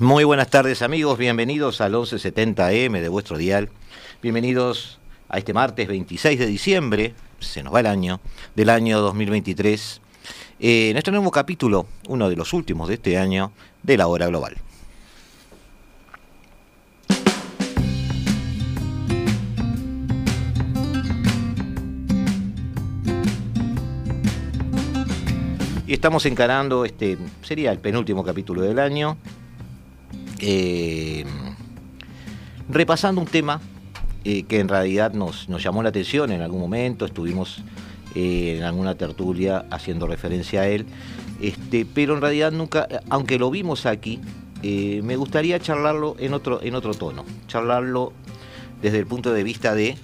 Muy buenas tardes amigos, bienvenidos al 1170M de vuestro dial. Bienvenidos a este martes 26 de diciembre, se nos va el año, del año 2023, eh, este nuevo capítulo, uno de los últimos de este año, de la hora global. Y estamos encarando, este sería el penúltimo capítulo del año, eh, repasando un tema eh, que en realidad nos, llamó la atención en algún momento, estuvimos eh, en alguna tertulia haciendo referencia a él, este, pero en realidad nunca, aunque lo vimos aquí, me gustaría charlarlo en otro, en otro tono, charlarlo desde el punto de vista de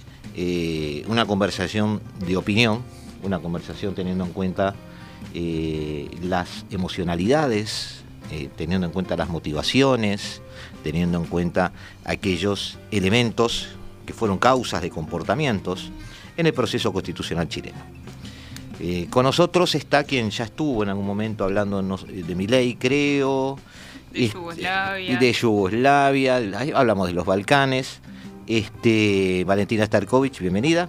una conversación de opinión, una conversación teniendo en cuenta las emocionalidades, eh, teniendo en cuenta las motivaciones, teniendo en cuenta aquellos elementos que fueron causas de comportamientos en el proceso constitucional chileno. Eh, con nosotros está quien ya estuvo en algún momento hablando de mi ley, creo, de Yugoslavia. Y de Yugoslavia, hablamos de los Balcanes. Este, Valentina Starkovich, bienvenida.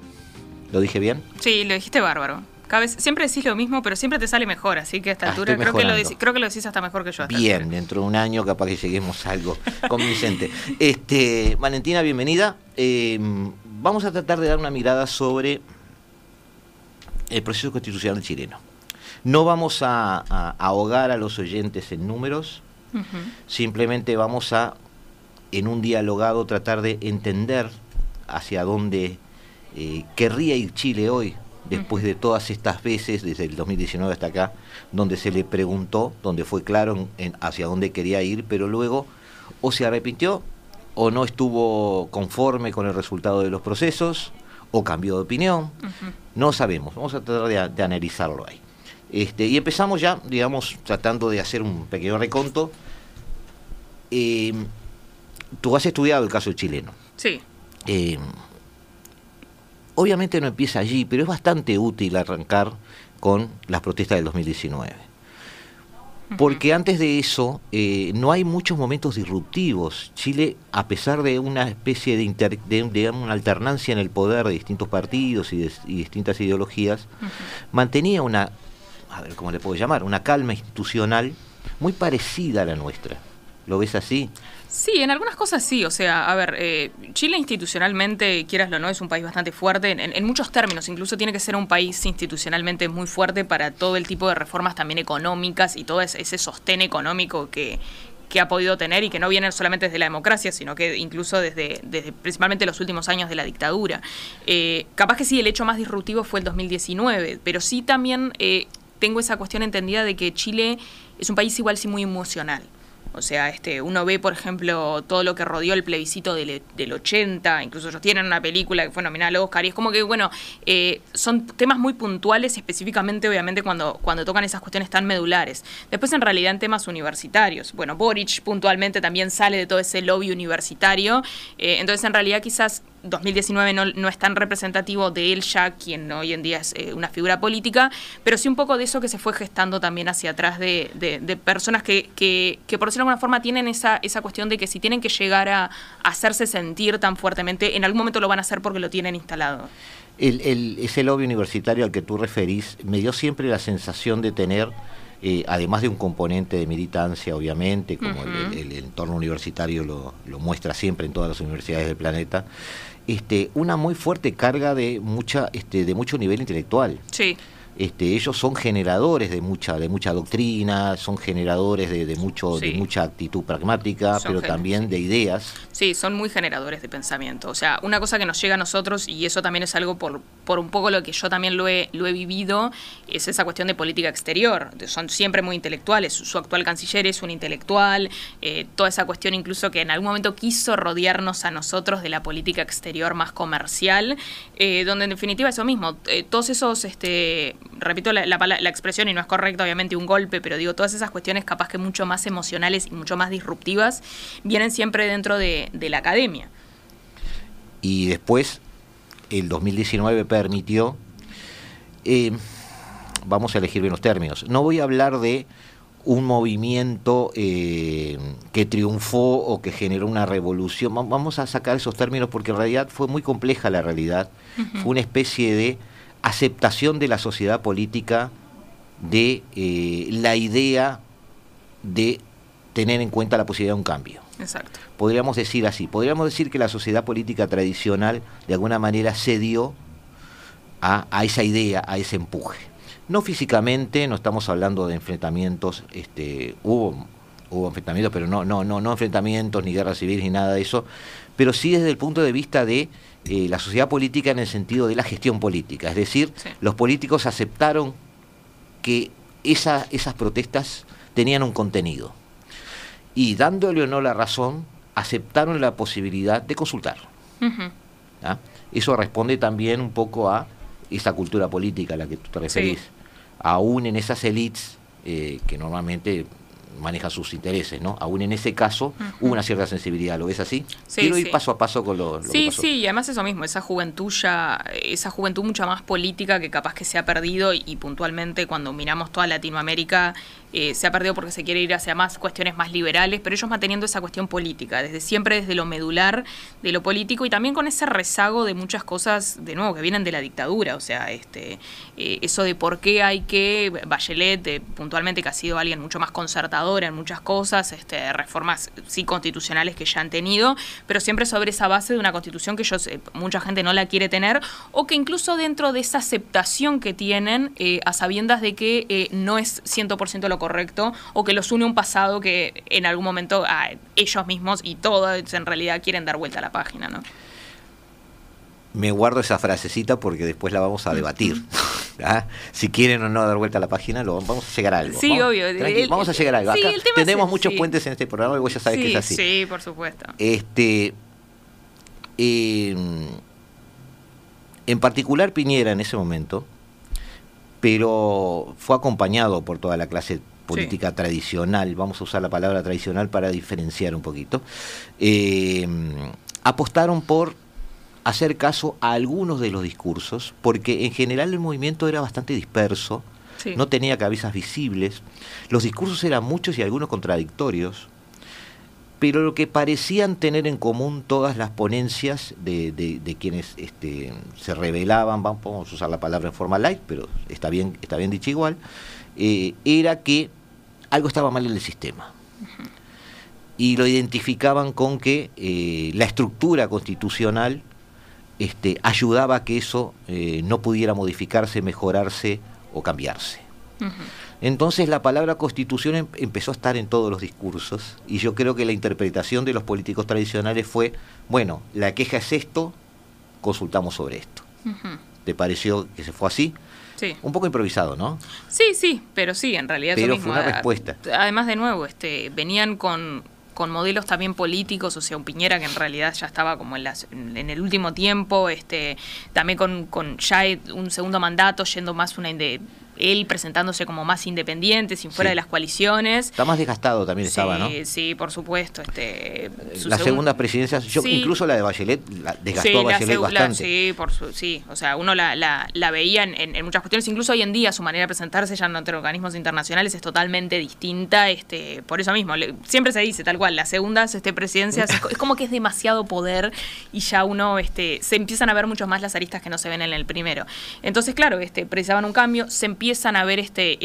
¿Lo dije bien? Sí, lo dijiste bárbaro siempre decís lo mismo, pero siempre te sale mejor, así que a esta ah, altura creo que, lo creo que lo decís hasta mejor que yo. Bien, dentro de un año capaz que lleguemos a algo convincente. este, Valentina, bienvenida. Em, vamos a tratar de dar una mirada sobre el proceso constitucional chileno. No vamos a, ahogar a los oyentes en números, simplemente vamos a, en un dialogado, tratar de entender hacia dónde eh, querría ir Chile hoy después de todas estas veces, desde el 2019 hasta acá, donde se le preguntó, donde fue claro en, hacia dónde quería ir, pero luego o se arrepintió o no estuvo conforme con el resultado de los procesos o cambió de opinión. No sabemos, vamos a tratar de, analizarlo ahí. Este, y empezamos ya, digamos, tratando de hacer un pequeño reconto. Eh, tú has estudiado el caso chileno. Sí. Eh, obviamente no empieza allí, pero es bastante útil arrancar con las protestas del 2019. Porque antes de eso eh, no hay muchos momentos disruptivos. Chile, a pesar de una especie de, una alternancia en el poder de distintos partidos y, distintas ideologías, mantenía una, a ver cómo le puedo llamar, una calma institucional muy parecida a la nuestra. ¿Lo ves así? Sí, en algunas cosas sí. O sea, a ver, eh, Chile institucionalmente, quieras o no, es un país bastante fuerte en, muchos términos. Incluso tiene que ser un país institucionalmente muy fuerte para todo el tipo de reformas también económicas y todo ese, sostén económico que, ha podido tener y que no viene solamente desde la democracia, sino que incluso desde, desde principalmente los últimos años de la dictadura. Eh, capaz que sí, el hecho más disruptivo fue el 2019, pero sí también eh, tengo esa cuestión entendida de que Chile es un país igual sí muy emocional. O sea, este, uno ve, por ejemplo, todo lo que rodeó el plebiscito del, del 80, incluso ellos tienen una película que fue nominada al Oscar, y es como que, bueno, eh, son temas muy puntuales, específicamente, obviamente, cuando, cuando tocan esas cuestiones tan medulares. Después, en realidad, en temas universitarios. Bueno, Boric puntualmente también sale de todo ese lobby universitario. Eh, entonces, en realidad, quizás 2019 no, no, es tan representativo de él ya, quien hoy en día es eh, una figura política, pero sí un poco de eso que se fue gestando también hacia atrás de, de, personas que, que, que, por decirlo de alguna forma, tienen esa, esa cuestión de que si tienen que llegar a, hacerse sentir tan fuertemente, en algún momento lo van a hacer porque lo tienen instalado. El, el, ese lobby universitario al que tú referís me dio siempre la sensación de tener eh, además de un componente de militancia, obviamente, como el, entorno universitario lo, lo, muestra siempre en todas las universidades del planeta, este, una muy fuerte carga de mucha, este, de mucho nivel intelectual. Sí. Este, ellos son generadores de mucha, de mucha doctrina, son generadores de, mucho, de mucha actitud pragmática, pero también de ideas. Sí, son muy generadores de pensamiento. O sea, una cosa que nos llega a nosotros, y eso también es algo por, por un poco lo que yo también lo he, lo he vivido, es esa cuestión de política exterior. Son siempre muy intelectuales. Su actual canciller es un intelectual. Eh, toda esa cuestión incluso que en algún momento quiso rodearnos a nosotros de la política exterior más comercial, eh, donde en definitiva eso mismo, eh, todos esos este, repito la, la, expresión y no es correcta, obviamente, un golpe, pero digo, todas esas cuestiones capaz que mucho más emocionales y mucho más disruptivas vienen siempre dentro de, la academia. Y después, el 2019 permitió, eh, vamos a elegir bien los términos, no voy a hablar de un movimiento eh, que triunfó o que generó una revolución. Vamos a sacar esos términos porque en realidad fue muy compleja la realidad. Fue una especie de aceptación de la sociedad política de eh, la idea de tener en cuenta la posibilidad de un cambio. Exacto. Podríamos decir así, podríamos decir que la sociedad política tradicional de alguna manera cedió a, a esa idea, a ese empuje. No físicamente, no estamos hablando de enfrentamientos, este, hubo, hubo enfrentamientos, pero no, no, no, no enfrentamientos, ni guerra civil, ni nada de eso, pero sí desde el punto de vista de eh, la sociedad política en el sentido de la gestión política. Es decir, los políticos aceptaron que esa, esas protestas tenían un contenido. Y dándole o no la razón, aceptaron la posibilidad de consultar. Eso responde también un poco a esa cultura política a la que tú te referís. Aún en esas élites eh, que normalmente maneja sus intereses, ¿no? Aún en ese caso hubo una cierta sensibilidad, ¿lo ves así? Sí, Quiero ir paso a paso con lo, sí, Sí, y además eso mismo, esa juventud ya, esa juventud mucho más política que capaz que se ha perdido y puntualmente cuando miramos toda Latinoamérica eh, se ha perdido porque se quiere ir hacia más cuestiones más liberales, pero ellos manteniendo esa cuestión política, desde siempre desde lo medular de lo político y también con ese rezago de muchas cosas, de nuevo, que vienen de la dictadura, o sea, este eh, eso de por qué hay que, Bachelet, puntualmente que ha sido alguien mucho más en muchas cosas, este, reformas sí constitucionales que ya han tenido, pero siempre sobre esa base de una constitución que ellos, mucha gente no la quiere tener, o que incluso dentro de esa aceptación que tienen, eh, a sabiendas de que no es 100% lo correcto o que los une un pasado que en algún momento a ellos mismos y todos en realidad quieren dar vuelta a la página, ¿no? Me guardo esa frasecita porque después la vamos a debatir. ¿Ah? Si quieren o no dar vuelta a la página, lo, vamos a llegar a algo. Sí, obvio. vamos a llegar a algo. tenemos muchos puentes en este programa y vos ya sabes que es así. Sí, por supuesto. Este, em, en particular Piñera en ese momento, pero fue acompañado por toda la clase política tradicional, vamos a usar la palabra tradicional para diferenciar un poquito, eh, apostaron por hacer caso a algunos de los discursos, porque en general el movimiento era bastante disperso, no tenía cabezas visibles, los discursos eran muchos y algunos contradictorios, pero lo que parecían tener en común todas las ponencias de, quienes este, se revelaban, vamos a usar la palabra en forma light, pero está bien, está bien dicho igual, eh, era que algo estaba mal en el sistema. Y lo identificaban con que eh, la estructura constitucional este, ayudaba a que eso eh, no pudiera modificarse, mejorarse o cambiarse. Entonces la palabra constitución em, empezó a estar en todos los discursos y yo creo que la interpretación de los políticos tradicionales fue, bueno, la queja es esto, consultamos sobre esto. ¿Te pareció que se fue así? Un poco improvisado, ¿no? Sí, sí, pero sí, en realidad. Pero fue una respuesta. Además, de nuevo, este, venían con, con modelos también políticos, o sea, un Piñera que en realidad ya estaba como en, las, en el último tiempo, este, también con, con ya un segundo mandato, yendo más una de él presentándose como más independiente, sin fuera de las coaliciones. Está más desgastado también estaba, ¿no? Sí, por supuesto. Este, la segunda presidencia, yo, incluso la de Bachelet, la desgastó a Bachelet bastante. sí, por su, sí, o sea, uno la, la, veía en, muchas cuestiones, incluso hoy en día su manera de presentarse ya ante organismos internacionales es totalmente distinta, este, por eso mismo, siempre se dice tal cual, las segundas este, presidencias es, como que es demasiado poder y ya uno, este, se empiezan a ver mucho más las aristas que no se ven en el primero. Entonces, claro, este, precisaban un cambio, se empiezan a ver este,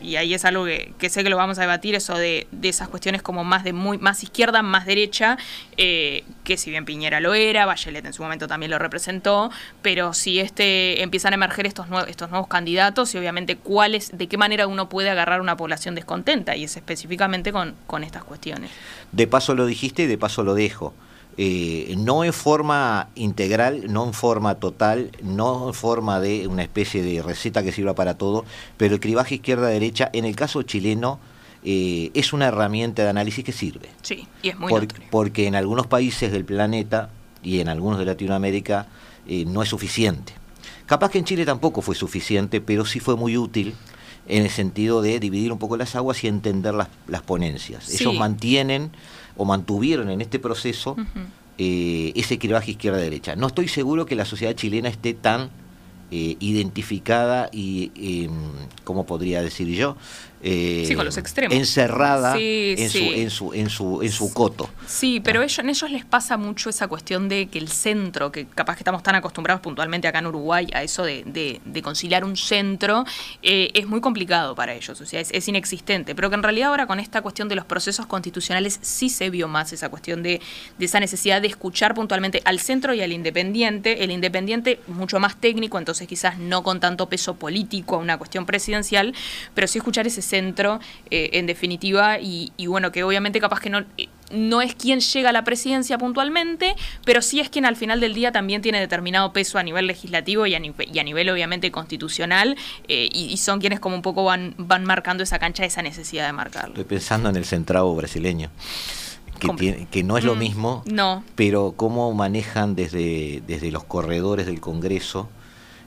y ahí es algo que, sé que lo vamos a debatir, eso de, esas cuestiones como más de muy más izquierda, más derecha, eh, que si bien Piñera lo era, Bachelet en su momento también lo representó, pero si este empiezan a emerger estos nuevos, estos nuevos candidatos y obviamente cuáles, de qué manera uno puede agarrar una población descontenta, y es específicamente con, con estas cuestiones. De paso lo dijiste y de paso lo dejo. Eh, no en forma integral, no en forma total, no en forma de una especie de receta que sirva para todo, pero el cribaje izquierda-derecha, en el caso chileno, eh, es una herramienta de análisis que sirve. Sí, y es muy Porque en algunos países del planeta y en algunos de Latinoamérica eh, no es suficiente. Capaz que en Chile tampoco fue suficiente, pero sí fue muy útil en el sentido de dividir un poco las aguas y entender las, las ponencias. Ellos mantienen o mantuvieron en este proceso eh, ese cribaje izquierda-derecha. No estoy seguro que la sociedad chilena esté tan eh, identificada y, em, ¿cómo podría decir yo? Eh, con los extremos. encerrada en, Su, en, su, en, su, en su coto. Sí, pero ellos, en ellos les pasa mucho esa cuestión de que el centro, que capaz que estamos tan acostumbrados puntualmente acá en Uruguay a eso de, de, conciliar un centro, eh, es muy complicado para ellos, o sea, es, inexistente. Pero que en realidad ahora con esta cuestión de los procesos constitucionales sí se vio más esa cuestión de, de esa necesidad de escuchar puntualmente al centro y al independiente. El independiente mucho más técnico, entonces quizás no con tanto peso político a una cuestión presidencial, pero sí escuchar ese centro, eh, en definitiva, y, bueno, que obviamente capaz que no, eh, no es quien llega a la presidencia puntualmente, pero sí es quien al final del día también tiene determinado peso a nivel legislativo y a, nivel, obviamente constitucional, eh, y, son quienes como un poco van, van marcando esa cancha, esa necesidad de marcarlo. Estoy pensando en el centrado brasileño. Que, que, no es lo mm, mismo, no. pero cómo manejan desde, desde los corredores del Congreso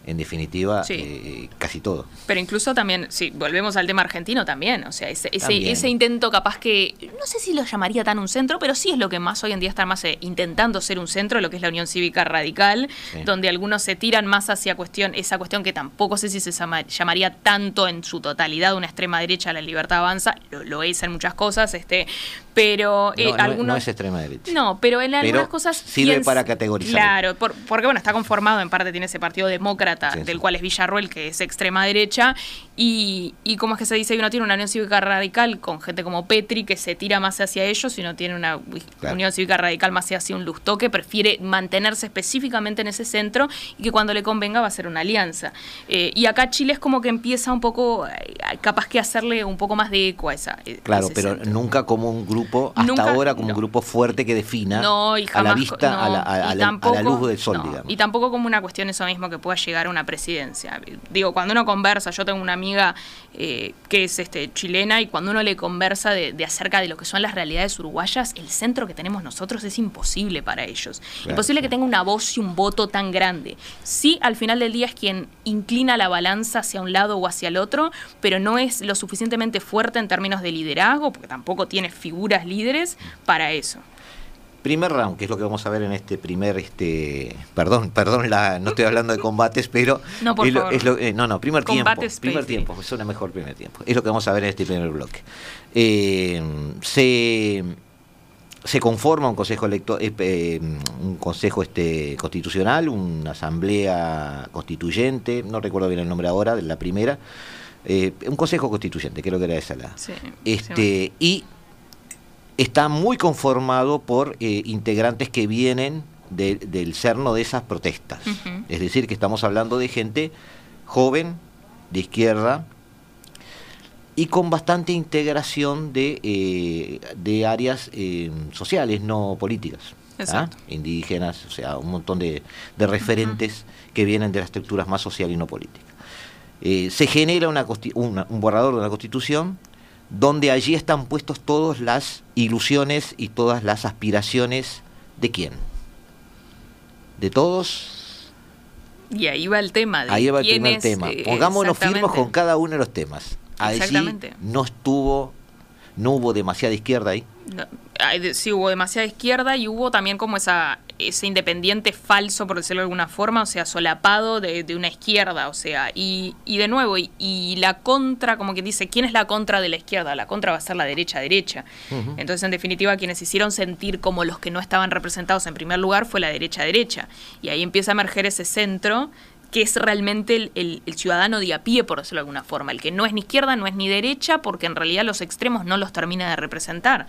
en definitiva, eh, casi todo. Pero incluso también, si volvemos al tema argentino también, o sea, ese, ese, intento capaz que, no sé si lo llamaría tan un centro, pero sí es lo que más hoy en día está más eh, intentando ser un centro, lo que es la Unión Cívica Radical, donde algunos se tiran más hacia cuestión, esa cuestión que tampoco sé si se llamaría tanto en su totalidad una extrema derecha, la libertad avanza, lo, es en muchas cosas, este, pero eh, algunos... No es extrema derecha. No, pero en algunas cosas... Sirve para categorizar. Claro, porque bueno, está conformado, en parte tiene ese partido demócrata, del cual es Villarruel, que es extrema derecha, y, y como es que se dice uno tiene una Unión Cívica Radical con gente como Petri, que se tira más hacia ellos, y uno tiene una Unión Cívica Radical más hacia un Lustó, que prefiere mantenerse específicamente en ese centro y que cuando le convenga va a ser una alianza. Eh, y acá Chile es como que empieza un poco, eh, capaz que hacerle un poco más de eco a esa. E, claro, pero nunca como un grupo, hasta ahora como un grupo fuerte que defina a la vista, a, la, luz del sol, digamos. Y tampoco como una cuestión eso mismo que pueda llegar una presidencia. Digo, cuando uno conversa, yo tengo una amiga eh, que es este, chilena y cuando uno le conversa de, acerca de lo que son las realidades uruguayas, el centro que tenemos nosotros es imposible para ellos. imposible que tenga una voz y un voto tan grande. Sí, al final del día es quien inclina la balanza hacia un lado o hacia el otro, pero no es lo suficientemente fuerte en términos de liderazgo, porque tampoco tiene figuras líderes para eso. Primer round, que es lo que vamos a ver en este primer, este, perdón, perdón, la, no estoy hablando de combates, pero no, por es lo, eh, no, no, primer tiempo, primer tiempo, suena mejor primer tiempo, es lo que vamos a ver en este primer bloque. Eh, se, se conforma un consejo electo, eh, un consejo este constitucional, una asamblea constituyente, no recuerdo bien el nombre ahora de la primera, un consejo constituyente, creo que era esa la. este, y está muy conformado por eh, integrantes que vienen del cerno de esas protestas. Es decir, que estamos hablando de gente joven, de izquierda, y con bastante integración de, eh, de áreas eh, sociales, no políticas. ¿ah? Indígenas, o sea, un montón de, referentes que vienen de las estructuras más sociales y no políticas. se genera una, un borrador de la constitución donde allí están puestos todas las ilusiones y todas las aspiraciones de quién. De todos. Y ahí va el tema. De ahí va el primer tema. Eh, Pongámonos firmes con cada uno de los temas. Allí no estuvo, no hubo demasiada izquierda ahí sí hubo demasiada izquierda y hubo también como esa ese independiente falso, por decirlo de alguna forma, o sea, solapado de, una izquierda, o sea, y, y de nuevo, y, la contra, como quien dice, ¿quién es la contra de la izquierda? La contra va a ser la derecha-derecha. Entonces, en definitiva, quienes hicieron sentir como los que no estaban representados en primer lugar fue la derecha-derecha. Y ahí empieza a emerger ese centro que es realmente el, ciudadano de a pie, por decirlo de alguna forma, el que no es ni izquierda, no es ni derecha, porque en realidad los extremos no los termina de representar.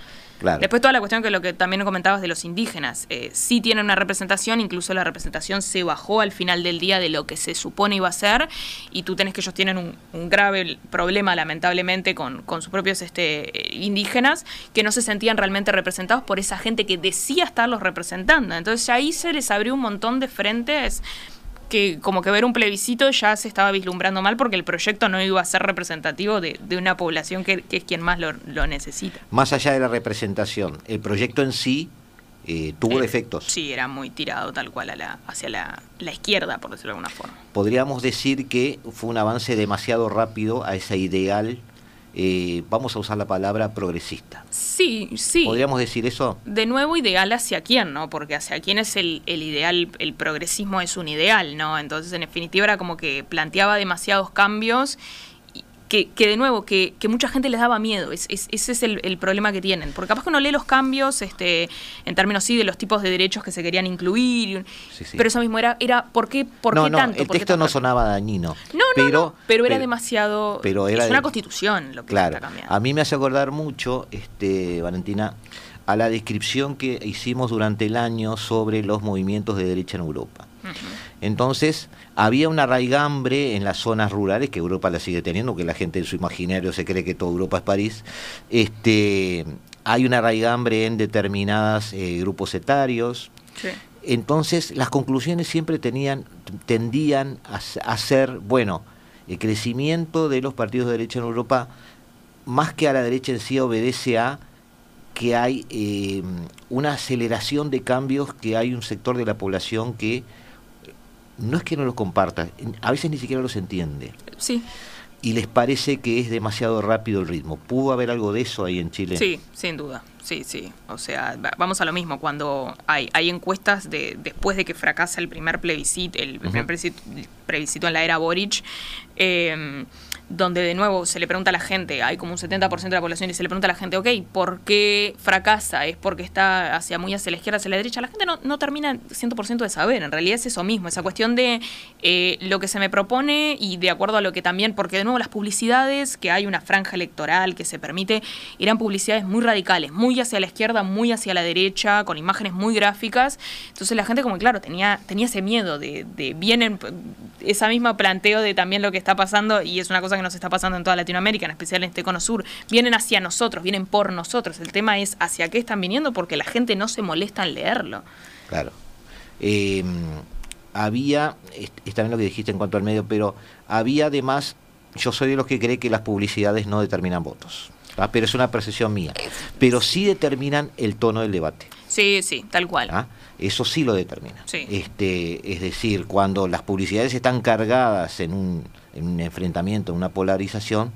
Después toda la cuestión que lo que también comentabas de los indígenas, eh, sí tienen una representación, incluso la representación se bajó al final del día de lo que se supone iba a ser, y tú tenés que ellos tienen un, grave problema lamentablemente con, con sus propios este, indígenas, que no se sentían realmente representados por esa gente que decía estarlos representando. Entonces ahí se les abrió un montón de frentes que como que ver un plebiscito ya se estaba vislumbrando mal porque el proyecto no iba a ser representativo de, una población que, es quien más lo, necesita. Más allá de la representación, el proyecto en sí eh, tuvo defectos. Sí, era muy tirado tal cual a la, hacia la, la, izquierda, por decirlo de alguna forma. Podríamos decir que fue un avance demasiado rápido a ese ideal eh, vamos a usar la palabra progresista. Sí, sí. ¿Podríamos decir eso? De nuevo, ideal hacia quién, ¿no? Porque hacia quién es el, el ideal, el progresismo es un ideal, ¿no? Entonces, en definitiva, era como que planteaba demasiados cambios que, de nuevo, que, mucha gente les daba miedo. Es, ese es el, problema que tienen. Porque capaz que uno lee los cambios, este, en términos sí de los tipos de derechos que se querían incluir. Pero eso mismo era, era ¿por qué, por no, qué no, tanto? El texto no sonaba dañino. No, pero, no, pero era demasiado. Pero era es una constitución lo que claro, está cambiando. A mí me hace acordar mucho, este, Valentina, a la descripción que hicimos durante el año sobre los movimientos de derecha en Europa. Entonces, había una raigambre en las zonas rurales, que Europa la sigue teniendo, que la gente en su imaginario se cree que toda Europa es París. Este, hay una raigambre en determinados eh, grupos etarios. Entonces, las conclusiones siempre tenían, tendían a, ser, bueno, el crecimiento de los partidos de derecha en Europa, más que a la derecha en sí, obedece a que hay eh, una aceleración de cambios, que hay un sector de la población que no es que no los comparta, a veces ni siquiera los entiende. Sí. Y les parece que es demasiado rápido el ritmo. ¿Pudo haber algo de eso ahí en Chile? Sí, sin duda. Sí, sí. O sea, vamos a lo mismo. Cuando hay, hay encuestas de después de que fracasa el primer plebiscito, el primer plebiscito, en la era Boric, eh, donde de nuevo se le pregunta a la gente, hay como un 70% de la población y se le pregunta a la gente, ok, ¿por qué fracasa? ¿Es porque está hacia muy hacia la izquierda, hacia la derecha? La gente no, no termina 100% de saber, en realidad es eso mismo, esa cuestión de eh, lo que se me propone y de acuerdo a lo que también, porque de nuevo las publicidades, que hay una franja electoral que se permite, eran publicidades muy radicales, muy hacia la izquierda, muy hacia la derecha, con imágenes muy gráficas, entonces la gente como claro, tenía, tenía ese miedo de, de vienen, esa misma planteo de también lo que está pasando y es una cosa que nos está pasando en toda Latinoamérica, en especial en este cono sur, vienen hacia nosotros, vienen por nosotros. El tema es hacia qué están viniendo porque la gente no se molesta en leerlo. Claro. Em, había, está bien lo que dijiste en cuanto al medio, pero había además, yo soy de los que cree que las publicidades no determinan votos. pero es una percepción mía. Pero sí determinan el tono del debate. Sí, sí, tal cual. ¿Ah? Eso sí lo determina. Este, es decir, cuando las publicidades están cargadas en un, en un enfrentamiento, en una polarización,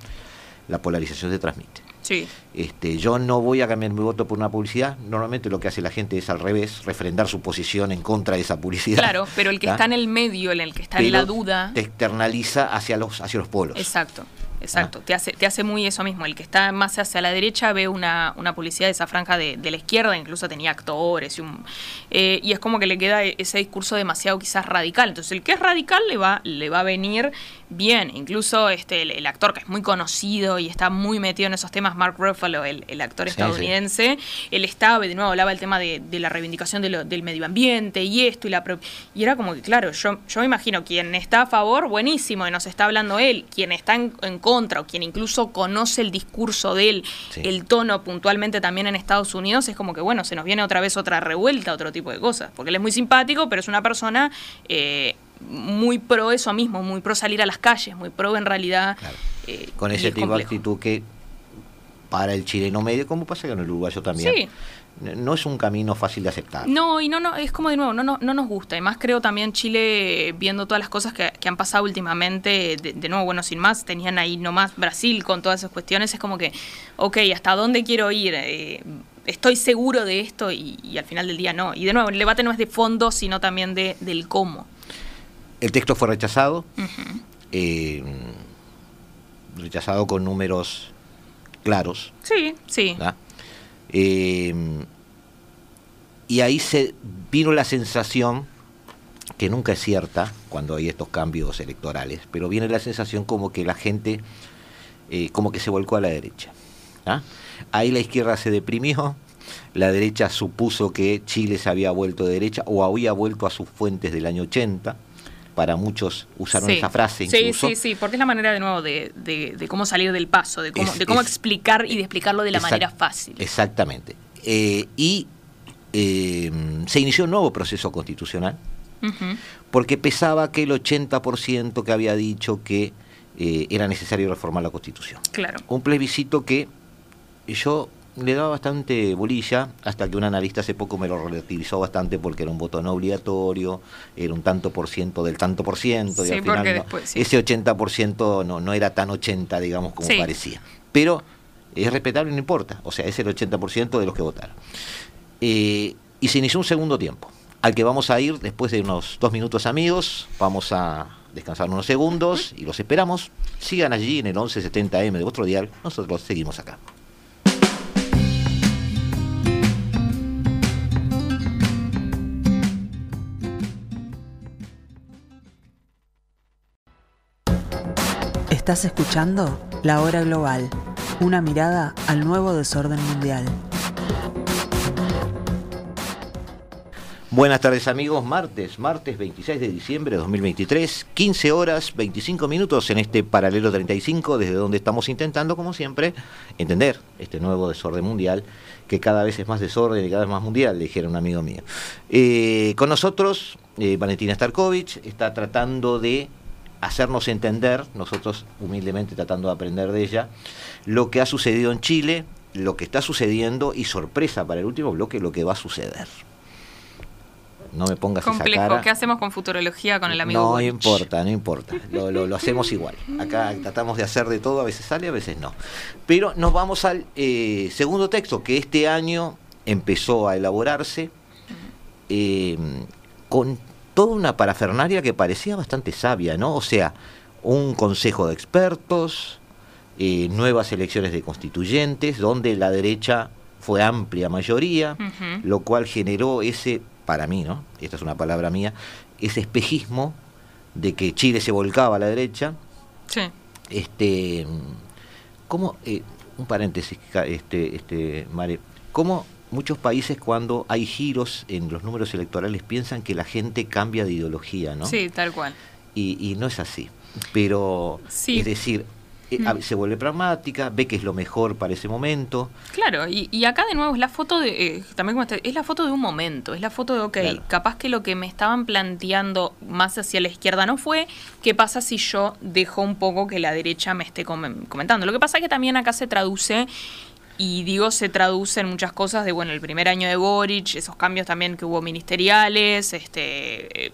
la polarización se transmite. Sí. Este, yo no voy a cambiar mi voto por una publicidad. Normalmente lo que hace la gente es al revés, refrendar su posición en contra de esa publicidad. Claro, pero el que está en el medio, en el que está en la duda. Te externaliza hacia los, hacia los polos. Exacto. Exacto, te, hace, te hace muy eso mismo. El que está más hacia la derecha ve una, una publicidad de esa franja de, la izquierda, incluso tenía actores, y, un, eh, y es como que le queda ese discurso demasiado quizás radical. Entonces el que es radical le va, le va a venir bien. Incluso este, el, actor que es muy conocido y está muy metido en esos temas, Mark Ruffalo, el, el actor estadounidense, él estaba, de nuevo, hablaba el tema de, la reivindicación del medio ambiente y esto, y, la y era como que, claro, yo, yo me imagino, quien está a favor, buenísimo, y nos está hablando él, quien está en, contra, o quien incluso conoce el discurso de él, el tono puntualmente también en Estados Unidos, es como que, bueno, se nos viene otra vez otra revuelta, otro tipo de cosas, porque él es muy simpático, pero es una persona... Eh, muy pro eso mismo, muy pro salir a las calles, muy pro en realidad. Eh, con ese tipo de actitud que para el chileno medio, como pasa con el uruguayo también. No es un camino fácil de aceptar. No, y no, no, es como de nuevo, no, no, no nos gusta. Además, creo también Chile, viendo todas las cosas que, han pasado últimamente, de, nuevo, bueno, sin más, tenían ahí nomás Brasil con todas esas cuestiones, es como que, ok, ¿hasta dónde quiero ir? Eh, estoy seguro de esto y, al final del día no. Y de nuevo, el debate no es de fondo, sino también de, del cómo. El texto fue rechazado, eh, rechazado con números claros. Sí, sí. Eh, y ahí se vino la sensación que nunca es cierta cuando hay estos cambios electorales, pero viene la sensación como que la gente eh, como que se volcó a la derecha. ¿ah? Ahí la izquierda se deprimió, la derecha supuso que Chile se había vuelto de derecha o había vuelto a sus fuentes del año 80. Para muchos usaron esa frase. Incluso. Sí, sí, sí, porque es la manera de nuevo de, cómo salir del paso, de cómo, de cómo explicar y de explicarlo de la manera fácil. Exactamente. Eh, y eh, se inició un nuevo proceso constitucional, porque pesaba que el 80% que había dicho que eh, era necesario reformar la Constitución. Claro. Un plebiscito que yo le daba bastante bolilla hasta que un analista hace poco me lo relativizó bastante porque era un voto no obligatorio, era un tanto por ciento del tanto por ciento, y al final ese 80% no, no era tan 80, digamos, como parecía. Pero es respetable, no importa, o sea, es el 80% de los que votaron. Eh, y se inició un segundo tiempo, al que vamos a ir después de unos dos minutos amigos, vamos a descansar unos segundos y los esperamos. Sigan allí en el 1170M de vuestro dial, nosotros seguimos acá. Estás escuchando La Hora Global, una mirada al nuevo desorden mundial. Buenas tardes amigos, martes, martes 26 de diciembre de 2023, 15 horas 25 minutos en este paralelo 35, desde donde estamos intentando, como siempre, entender este nuevo desorden mundial, que cada vez es más desorden y cada vez más mundial, dijera un amigo mío. Eh, con nosotros, eh, Valentina Starkovich está tratando de hacernos entender, nosotros humildemente tratando de aprender de ella, lo que ha sucedido en Chile, lo que está sucediendo y sorpresa para el último bloque, lo que va a suceder no me pongas Complejo. esa cara. ¿Qué hacemos con futurología con el amigo? No importa, no importa. Lo, lo, hacemos igual. Acá tratamos de hacer de todo, a veces sale, a veces no. Pero nos vamos al eh, segundo texto que este año empezó a elaborarse eh, con toda una parafernaria que parecía bastante sabia, ¿no? O sea, un consejo de expertos, eh, nuevas elecciones de constituyentes, donde la derecha fue amplia mayoría, lo cual generó ese para mí, ¿no? Esta es una palabra mía, ese espejismo de que Chile se volcaba a la derecha. Sí. Este, ¿cómo, eh, un paréntesis, este, este, Mare, ¿cómo muchos países cuando hay giros en los números electorales piensan que la gente cambia de ideología, ¿no? Sí, tal cual. Y, y no es así. Pero, es decir, eh, mm. se vuelve pragmática, ve que es lo mejor para ese momento. Claro, y, acá de nuevo es la foto de, eh, también como es la foto de un momento, es la foto de, ok, capaz que lo que me estaban planteando más hacia la izquierda no fue, ¿qué pasa si yo dejo un poco que la derecha me esté comentando? Lo que pasa es que también acá se traduce y digo se traduce en muchas cosas de bueno el primer año de Boric esos cambios también que hubo ministeriales este eh,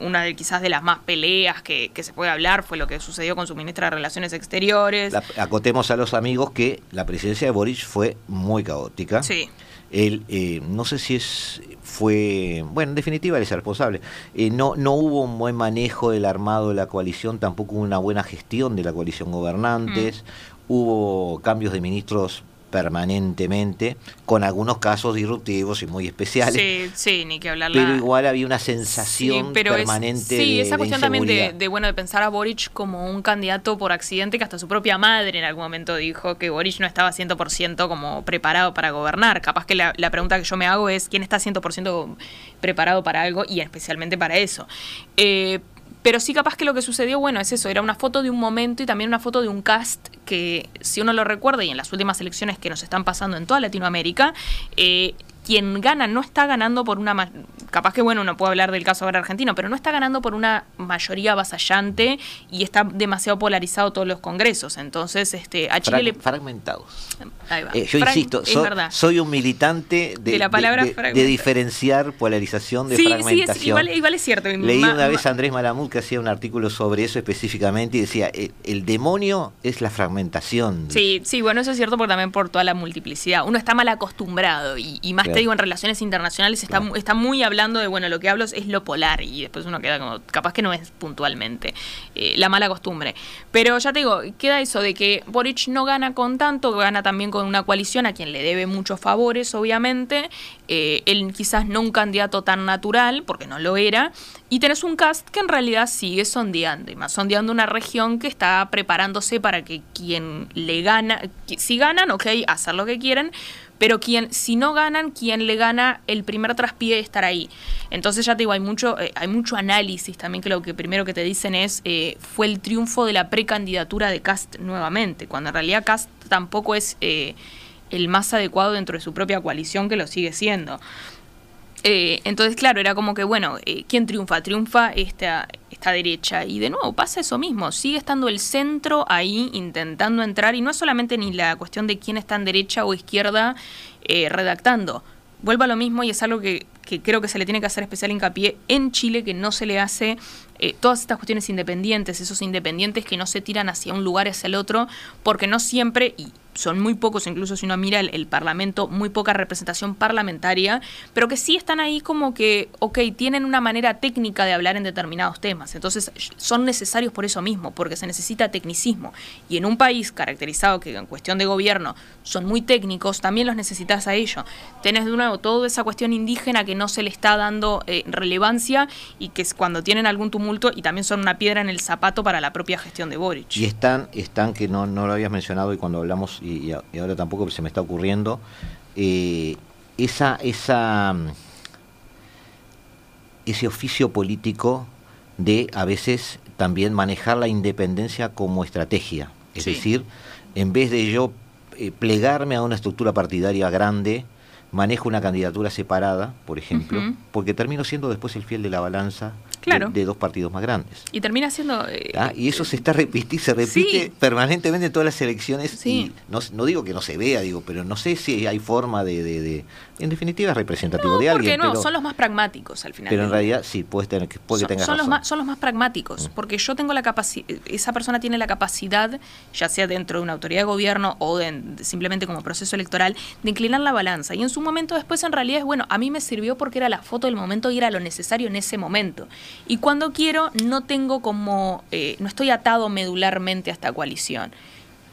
una de quizás de las más peleas que, se puede hablar fue lo que sucedió con su ministra de Relaciones Exteriores. acotemos a los amigos que la presidencia de Boric fue muy caótica. Sí. Él, eh, no sé si es fue, bueno, en definitiva él es el responsable. Eh, no, no hubo un buen manejo del armado de la coalición, tampoco hubo una buena gestión de la coalición gobernantes, mm. hubo cambios de ministros permanentemente, con algunos casos disruptivos y muy especiales. Sí, sí, ni que hablar. Pero igual había una sensación permanente Sí, esa cuestión también de, bueno, de pensar a Boric como un candidato por accidente que hasta su propia madre en algún momento dijo que Boric no estaba 100% como preparado para gobernar. Capaz que la, la, pregunta que yo me hago es, ¿quién está 100% preparado para algo y especialmente para eso? Eh, pero sí capaz que lo que sucedió, bueno, es eso, era una foto de un momento y también una foto de un cast que, si uno lo recuerda, y en las últimas elecciones que nos están pasando en toda Latinoamérica, eh, quien gana no está ganando por una capaz que bueno uno puede hablar del caso ahora argentino pero no está ganando por una mayoría avasallante y está demasiado polarizado todos los congresos. Entonces este a Chile le... fragmentados. Eh, yo insisto soy un militante de, la palabra de, diferenciar polarización de fragmentación sí, igual, igual, es cierto leí una vez a Andrés Malamud que hacía un artículo sobre eso específicamente y decía el, eh, el demonio es la fragmentación sí sí bueno eso es cierto porque también por toda la multiplicidad. Uno está mal acostumbrado y, y más te digo en relaciones internacionales está, está muy hablando de, bueno, lo que hablo es, lo polar y después uno queda como, capaz que no es puntualmente eh, la mala costumbre. Pero ya te digo, queda eso de que Boric no gana con tanto, gana también con una coalición a quien le debe muchos favores, obviamente. Eh, él quizás no un candidato tan natural, porque no lo era. Y tenés un cast que en realidad sigue sondeando, y más sondeando una región que está preparándose para que quien le gana, si ganan, ok, hacer lo que quieren, pero quien, si no ganan, quien le gana el primer traspié estar ahí. Entonces ya te digo, hay mucho, eh, hay mucho análisis también que lo que primero que te dicen es eh, fue el triunfo de la precandidatura de Cast nuevamente, cuando en realidad Cast tampoco es eh, el más adecuado dentro de su propia coalición que lo sigue siendo. Entonces, claro, era como que, bueno, ¿quién triunfa? Triunfa esta, derecha. Y de nuevo pasa eso mismo, sigue estando el centro ahí intentando entrar y no es solamente ni la cuestión de quién está en derecha o izquierda eh, redactando. Vuelvo a lo mismo y es algo que, creo que se le tiene que hacer especial hincapié en Chile, que no se le hace todas estas cuestiones independientes, esos independientes que no se tiran hacia un lugar hacia el otro, porque no siempre, son muy pocos, incluso si uno mira el, Parlamento, muy poca representación parlamentaria, pero que sí están ahí como que, ok, tienen una manera técnica de hablar en determinados temas. Entonces son necesarios por eso mismo, porque se necesita tecnicismo. Y en un país caracterizado que en cuestión de gobierno son muy técnicos, también los necesitas a ello. Tenés de nuevo toda esa cuestión indígena que no se le está dando eh, relevancia y que cuando tienen algún tumulto y también son una piedra en el zapato para la propia gestión de Boric. Y están, están que no, no lo habías mencionado y cuando hablamos y, ahora tampoco se me está ocurriendo, eh, esa, esa, mm, ese oficio político de a veces también manejar la independencia como estrategia. Es decir, en vez de yo eh, plegarme a una estructura partidaria grande, manejo una candidatura separada, por ejemplo, porque termino siendo después el fiel de la balanza de, dos partidos más grandes. Y termina siendo... Eh, ¿Ah? Y eso se está repitiendo, se repite permanentemente en todas las elecciones. Y no, no, digo que no se vea, digo, pero no sé si hay forma de... en definitiva, es representativo de alguien. Porque no, son los más pragmáticos al final. Pero en realidad sí, puede tener, puede son, que son Los más, son los más pragmáticos, mm. porque yo tengo la capacidad, esa persona tiene la capacidad, ya sea dentro de una autoridad de gobierno o simplemente como proceso electoral, de inclinar la balanza. Y en su momento después en realidad es, bueno, a mí me sirvió porque era la foto del momento y era lo necesario en ese momento. Y cuando quiero, no tengo como, eh, no estoy atado medularmente a esta coalición.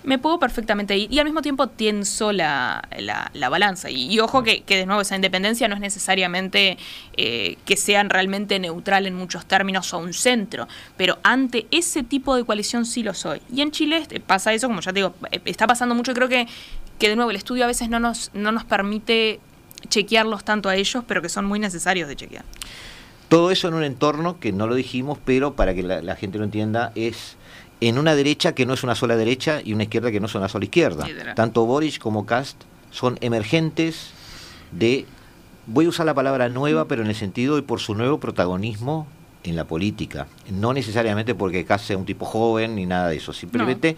Me puedo perfectamente ir y al mismo tiempo tienso la, la, balanza. Y, ojo que, que, de nuevo esa independencia no es necesariamente eh, que sean realmente neutral en muchos términos o un centro, pero ante ese tipo de coalición sí lo soy. Y en Chile este, pasa eso, como ya te digo, eh, está pasando mucho. Creo que, que de nuevo el estudio a veces no nos, no nos permite chequearlos tanto a ellos, pero que son muy necesarios de chequear. Todo eso en un entorno que no lo dijimos, pero para que la, gente lo entienda, es en una derecha que no es una sola derecha y una izquierda que no es una sola izquierda. Tanto Boris como Cast son emergentes de, voy a usar la palabra nueva, pero en el sentido de por su nuevo protagonismo en la política. No necesariamente porque Cast sea un tipo joven ni nada de eso, simplemente...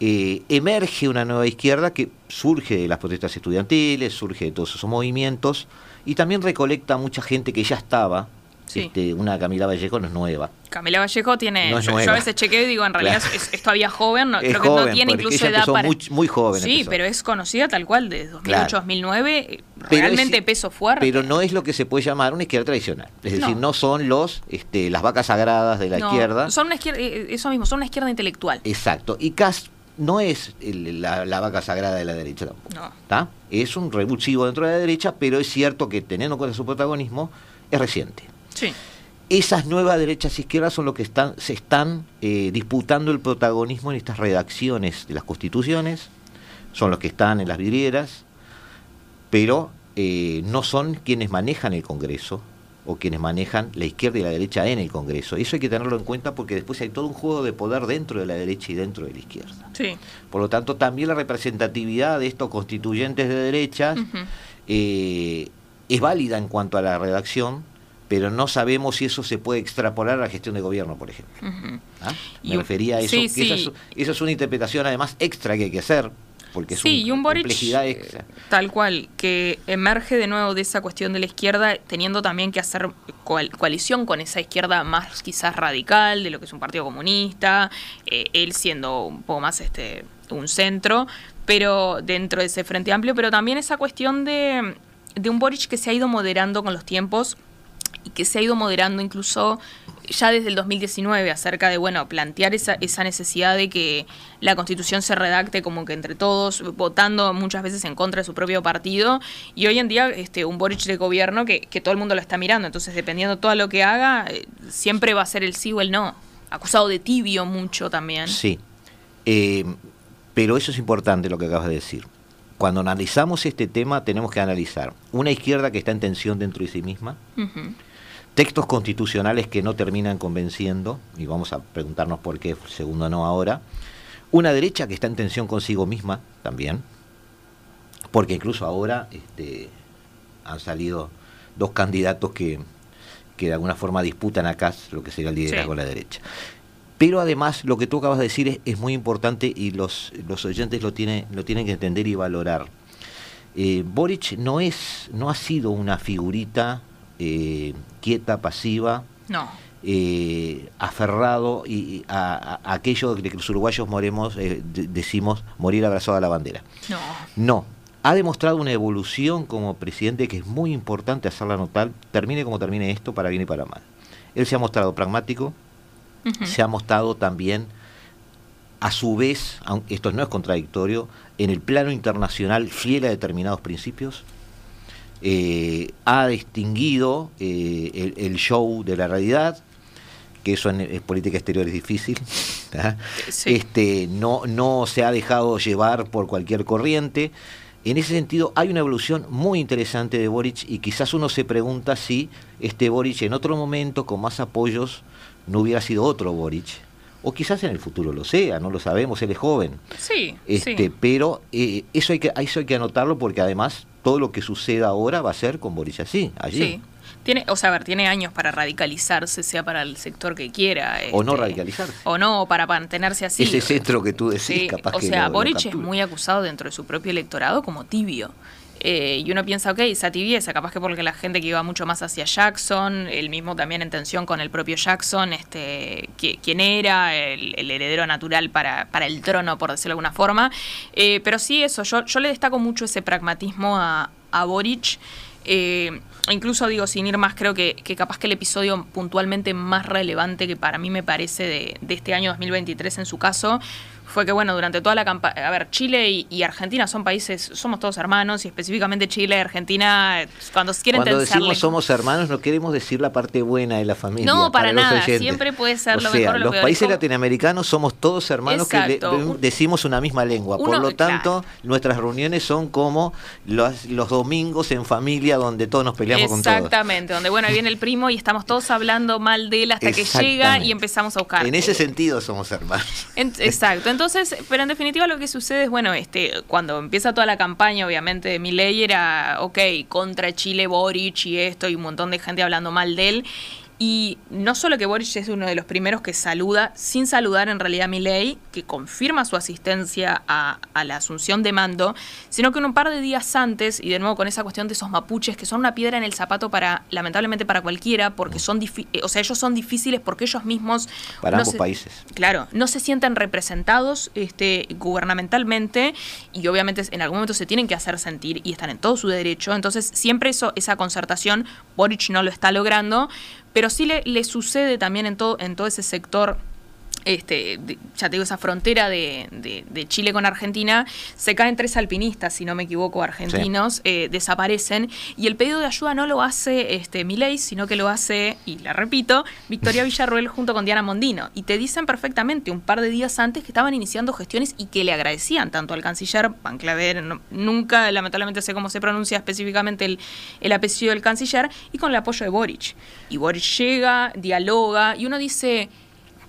Eh, emerge una nueva izquierda que surge de las protestas estudiantiles, surge de todos esos movimientos y también recolecta mucha gente que ya estaba este, una Camila Vallejo no es nueva. Camila Vallejo tiene. yo, a veces chequeo y digo, en realidad es, todavía joven, creo que no tiene incluso edad para. Muy, muy joven. Sí, pero es conocida tal cual desde 2008-2009, realmente peso fuerte. Pero no es lo que se puede llamar una izquierda tradicional. Es decir, no son los este, las vacas sagradas de la izquierda. Son una izquierda, eh, eso mismo, son una izquierda intelectual. Exacto. Y Cast no es la, vaca sagrada de la derecha tampoco. No. Es un revulsivo dentro de la derecha, pero es cierto que teniendo en cuenta su protagonismo, es reciente. Esas nuevas derechas e izquierdas son los que están, se están eh, disputando el protagonismo en estas redacciones de las constituciones, son los que están en las vidrieras, pero eh, no son quienes manejan el Congreso o quienes manejan la izquierda y la derecha en el Congreso. Eso hay que tenerlo en cuenta porque después hay todo un juego de poder dentro de la derecha y dentro de la izquierda. Por lo tanto, también la representatividad de estos constituyentes de derecha eh, es válida en cuanto a la redacción, pero no sabemos si eso se puede extrapolar a la gestión de gobierno, por ejemplo. ¿Ah? Me refería a eso. Esa, es, una interpretación además extra que hay que hacer, porque es sí, y un Boric, extra. Tal cual, que emerge de nuevo de esa cuestión de la izquierda, teniendo también que hacer coalición con esa izquierda más quizás radical, de lo que es un partido comunista, eh, él siendo un poco más este un centro, pero dentro de ese frente amplio, pero también esa cuestión de, de un Boric que se ha ido moderando con los tiempos que se ha ido moderando incluso ya desde el 2019 acerca de, bueno, plantear esa, esa necesidad de que la constitución se redacte como que entre todos, votando muchas veces en contra de su propio partido, y hoy en día este, un Boric de gobierno que, que todo el mundo lo está mirando, entonces dependiendo de todo lo que haga, eh, siempre va a ser el sí o el no. Acusado de tibio mucho también. Sí, eh, pero eso es importante lo que acabas de decir. Cuando analizamos este tema tenemos que analizar una izquierda que está en tensión dentro de sí misma, Ujú. Textos constitucionales que no terminan convenciendo, y vamos a preguntarnos por qué, segundo no ahora, una derecha que está en tensión consigo misma también, porque incluso ahora este, han salido dos candidatos que, que de alguna forma disputan acá lo que sería el liderazgo Sí. de la derecha. Pero además, lo que tú acabas de decir es, es muy importante y los, los oyentes lo, tiene, lo tienen que entender y valorar. Eh, Boric no, es, no ha sido una figurita eh, quieta, pasiva, No. eh, aferrado y, a, a aquello de que los uruguayos moremos, eh, de- decimos morir abrazado a la bandera. No. No, ha demostrado una evolución como presidente que es muy importante hacerla notar, termine como termine esto, para bien y para mal. Él se ha mostrado pragmático, se ha mostrado también, a su vez, aunque esto no es contradictorio, en el plano internacional fiel a determinados principios, eh, ha distinguido eh, el, el show de la realidad, que eso en, en política exterior es difícil, ¿ah? Sí. este, no, no se ha dejado llevar por cualquier corriente. En ese sentido, hay una evolución muy interesante de Boric y quizás uno se pregunta si este Boric en otro momento, con más apoyos, no hubiera sido otro Boric. O quizás en el futuro lo sea, no lo sabemos, él es joven. Sí, Este, sí. Pero eh, eso, hay que, eso hay que anotarlo porque además todo lo que suceda ahora va a ser con Boric así, allí. Sí. Tiene, o sea, a ver, tiene años para radicalizarse, sea para el sector que quiera. O no este, radicalizarse. O no, para mantenerse así. Ese centro que tú decís, Sí, capaz o sea, lo Boric es muy acusado dentro de su propio electorado como tibio. Eh, y uno piensa, ok, esa tibieza, capaz que porque la gente que iba mucho más hacia Jackson, el mismo también en tensión con el propio Jackson, este, qui- quien era el, el heredero natural para, para el trono, por decirlo de alguna forma. Eh, pero sí, eso, yo, yo le destaco mucho ese pragmatismo a, a Boric. Eh, incluso digo, sin ir más, creo que, que capaz que el episodio puntualmente más relevante que para mí me parece de, de este año 2023 en su caso fue que, bueno, durante toda la campaña, a ver, Chile y, y Argentina son países, somos todos hermanos y específicamente Chile y Argentina, cuando quieren Cuando tensarle- decimos somos hermanos, no queremos decir la parte buena de la familia. No, para nada, siempre puede ser o lo sea, mejor o los peor. países como- latinoamericanos somos todos hermanos que le- decimos una misma lengua. Por lo tanto, nuestras reuniones son como los, los domingos en familia donde todos nos peleamos con todos. Exactamente, donde bueno, ahí viene el primo y estamos todos hablando mal de él hasta que llega y empezamos a buscar. En ese sentido somos hermanos. En- exacto. Entonces, pero en definitiva lo que sucede es, bueno, este, cuando empieza toda la campaña, obviamente, de Milei era, ok, contra Chile, Boric y esto, y un montón de gente hablando mal de él. Y no solo que Boric es uno de los primeros que saluda, sin saludar en realidad a Milei, que confirma su asistencia a, a la asunción de mando, sino que un par de días antes, y de nuevo con esa cuestión de esos mapuches, que son una piedra en el zapato para, lamentablemente para cualquiera, porque son, eh, o sea, ellos son difíciles porque ellos mismos... Para no ambos se- países. Claro, no se sienten representados este, gubernamentalmente y obviamente en algún momento se tienen que hacer sentir y están en todo su derecho. Entonces, siempre eso, esa concertación, Boric no lo está logrando, pero sí le, le sucede también en todo, en todo ese sector. Este, ya te digo, esa frontera de, de- de Chile con Argentina, se caen tres alpinistas, si no me equivoco, argentinos, eh, desaparecen, y el pedido de ayuda no lo hace este, Milei, sino que lo hace, y la repito, Victoria Villarruel junto con Diana Mondino. Y te dicen perfectamente un par de días antes que estaban iniciando gestiones y que le agradecían tanto al canciller Van Claver, no- nunca lamentablemente sé cómo se pronuncia específicamente el, el apellido del canciller, y con el apoyo de Boric. Y Boric llega, dialoga, y uno dice